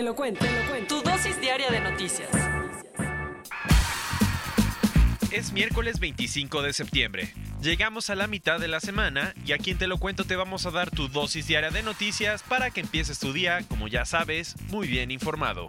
Te lo cuento, te lo cuento. Tu dosis diaria de noticias. Es miércoles 25 de septiembre. Llegamos a la mitad de la semana y aquí en Te lo cuento te vamos a dar tu dosis diaria de noticias para que empieces tu día, como ya sabes, muy bien informado.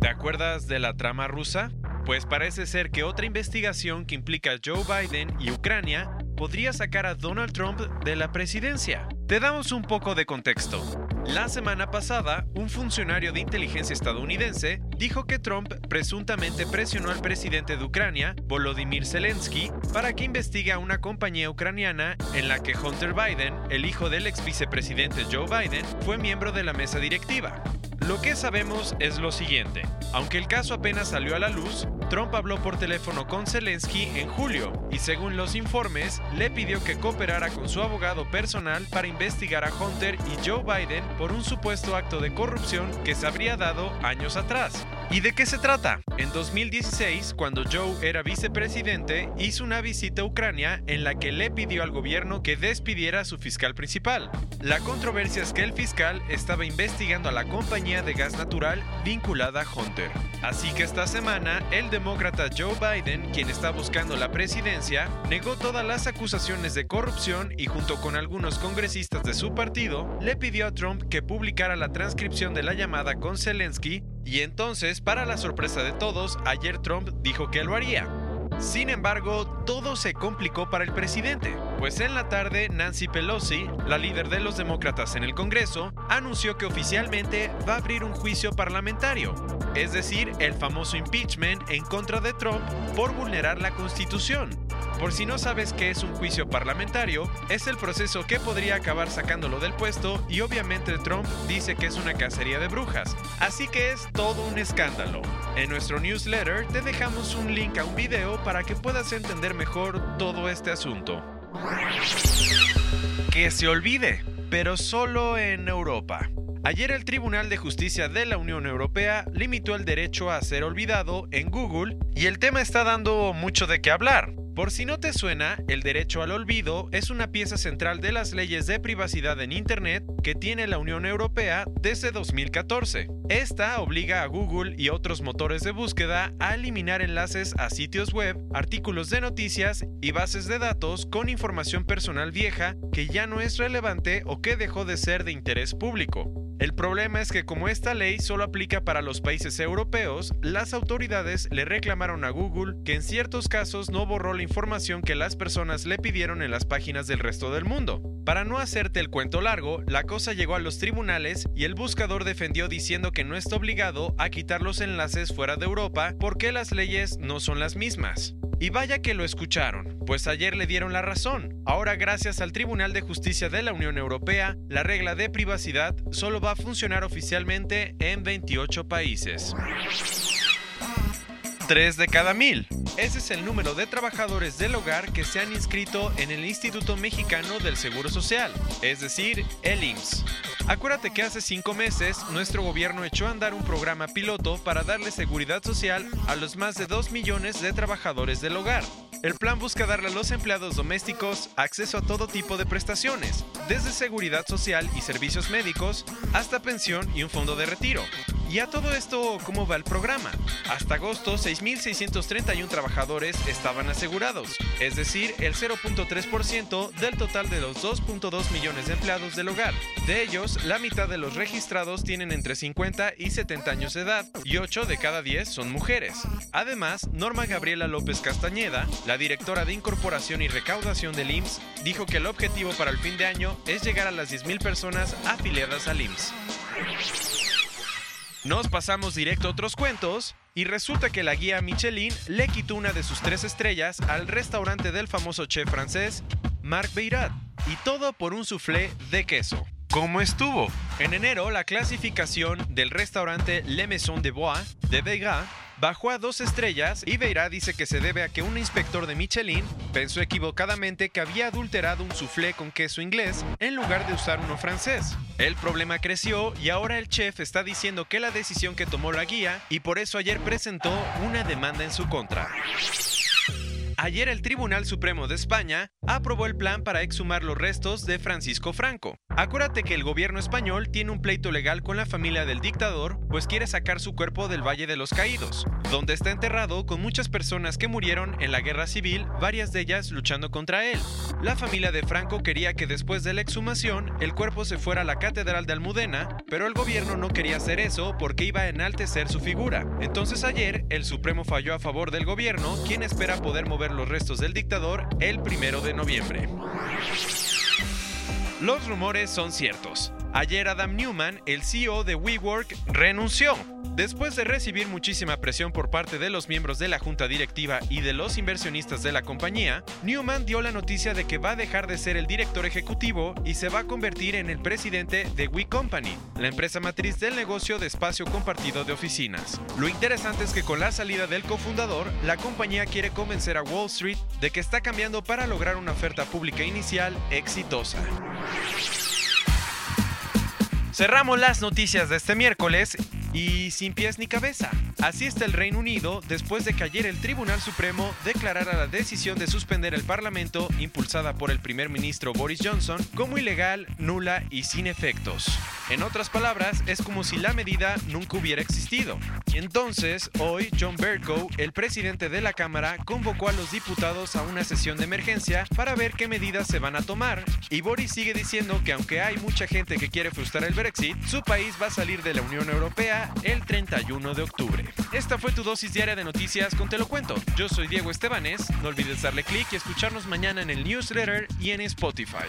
¿Te acuerdas de la trama rusa? Pues parece ser que otra investigación que implica a Joe Biden y Ucrania podría sacar a Donald Trump de la presidencia. Te damos un poco de contexto. La semana pasada, un funcionario de inteligencia estadounidense dijo que Trump presuntamente presionó al presidente de Ucrania, Volodymyr Zelensky, para que investigue a una compañía ucraniana en la que Hunter Biden, el hijo del ex vicepresidente Joe Biden, fue miembro de la mesa directiva. Lo que sabemos es lo siguiente. Aunque el caso apenas salió a la luz, Trump habló por teléfono con Zelensky en julio y según los informes, le pidió que cooperara con su abogado personal para investigar a Hunter y Joe Biden por un supuesto acto de corrupción que se habría dado años atrás. ¿Y de qué se trata? En 2016, cuando Joe era vicepresidente, hizo una visita a Ucrania en la que le pidió al gobierno que despidiera a su fiscal principal. La controversia es que el fiscal estaba investigando a la compañía de gas natural vinculada a Hunter. Así que esta semana, el demócrata Joe Biden, quien está buscando la presidencia, negó todas las acusaciones de corrupción y junto con algunos congresistas de su partido, le pidió a Trump que publicara la transcripción de la llamada con Zelensky y entonces, para la sorpresa de todos, ayer Trump dijo que lo haría. Sin embargo, todo se complicó para el presidente, pues en la tarde Nancy Pelosi, la líder de los demócratas en el Congreso, anunció que oficialmente va a abrir un juicio parlamentario, es decir, el famoso impeachment en contra de Trump por vulnerar la Constitución. Por si no sabes qué es un juicio parlamentario, es el proceso que podría acabar sacándolo del puesto y obviamente Trump dice que es una cacería de brujas, así que es todo un escándalo. En nuestro newsletter te dejamos un link a un video para que puedas entender mejor todo este asunto. Que se olvide, pero solo en Europa. Ayer el Tribunal de Justicia de la Unión Europea limitó el derecho a ser olvidado en Google y el tema está dando mucho de qué hablar. Por si no te suena, el derecho al olvido es una pieza central de las leyes de privacidad en Internet que tiene la Unión Europea desde 2014. Esta obliga a Google y otros motores de búsqueda a eliminar enlaces a sitios web, artículos de noticias y bases de datos con información personal vieja que ya no es relevante o que dejó de ser de interés público. El problema es que como esta ley solo aplica para los países europeos, las autoridades le reclamaron a Google que en ciertos casos no borró la información que las personas le pidieron en las páginas del resto del mundo. Para no hacerte el cuento largo, la cosa llegó a los tribunales y el buscador defendió diciendo que no está obligado a quitar los enlaces fuera de Europa porque las leyes no son las mismas. Y vaya que lo escucharon, pues ayer le dieron la razón. Ahora gracias al Tribunal de Justicia de la Unión Europea, la regla de privacidad solo va a funcionar oficialmente en 28 países. 3 de cada mil. Ese es el número de trabajadores del hogar que se han inscrito en el Instituto Mexicano del Seguro Social, es decir, el IMSS. Acuérdate que hace cinco meses nuestro gobierno echó a andar un programa piloto para darle seguridad social a los más de 2 millones de trabajadores del hogar. El plan busca darle a los empleados domésticos acceso a todo tipo de prestaciones, desde seguridad social y servicios médicos hasta pensión y un fondo de retiro. Y a todo esto, ¿cómo va el programa? Hasta agosto, 6.631 trabajadores estaban asegurados, es decir, el 0.3% del total de los 2.2 millones de empleados del hogar. De ellos, la mitad de los registrados tienen entre 50 y 70 años de edad, y 8 de cada 10 son mujeres. Además, Norma Gabriela López Castañeda, la directora de Incorporación y Recaudación del IMSS, dijo que el objetivo para el fin de año es llegar a las 10.000 personas afiliadas al IMSS. Nos pasamos directo a otros cuentos y resulta que la guía Michelin le quitó una de sus tres estrellas al restaurante del famoso chef francés Marc Beirat. Y todo por un soufflé de queso. ¿Cómo estuvo? En enero, la clasificación del restaurante Le Maison de Bois de Vega bajó a dos estrellas y Beirá dice que se debe a que un inspector de Michelin pensó equivocadamente que había adulterado un soufflé con queso inglés en lugar de usar uno francés. El problema creció y ahora el chef está diciendo que la decisión que tomó la guía y por eso ayer presentó una demanda en su contra. Ayer el Tribunal Supremo de España aprobó el plan para exhumar los restos de Francisco Franco. Acuérdate que el gobierno español tiene un pleito legal con la familia del dictador, pues quiere sacar su cuerpo del Valle de los Caídos, donde está enterrado con muchas personas que murieron en la guerra civil, varias de ellas luchando contra él. La familia de Franco quería que después de la exhumación el cuerpo se fuera a la Catedral de Almudena, pero el gobierno no quería hacer eso porque iba a enaltecer su figura. Entonces ayer el Supremo falló a favor del gobierno, quien espera poder mover los restos del dictador el primero de noviembre. Los rumores son ciertos. Ayer Adam Newman, el CEO de WeWork, renunció. Después de recibir muchísima presión por parte de los miembros de la junta directiva y de los inversionistas de la compañía, Newman dio la noticia de que va a dejar de ser el director ejecutivo y se va a convertir en el presidente de We Company, la empresa matriz del negocio de espacio compartido de oficinas. Lo interesante es que con la salida del cofundador, la compañía quiere convencer a Wall Street de que está cambiando para lograr una oferta pública inicial exitosa. Cerramos las noticias de este miércoles y sin pies ni cabeza. Así está el Reino Unido después de que ayer el Tribunal Supremo declarara la decisión de suspender el Parlamento impulsada por el primer ministro Boris Johnson como ilegal, nula y sin efectos. En otras palabras, es como si la medida nunca hubiera existido. Y entonces, hoy, John Bercow, el presidente de la Cámara, convocó a los diputados a una sesión de emergencia para ver qué medidas se van a tomar. Y Boris sigue diciendo que aunque hay mucha gente que quiere frustrar el Brexit, su país va a salir de la Unión Europea el 31 de octubre. Esta fue tu dosis diaria de noticias con Te lo cuento. Yo soy Diego Estebanés. No olvides darle clic y escucharnos mañana en el newsletter y en Spotify.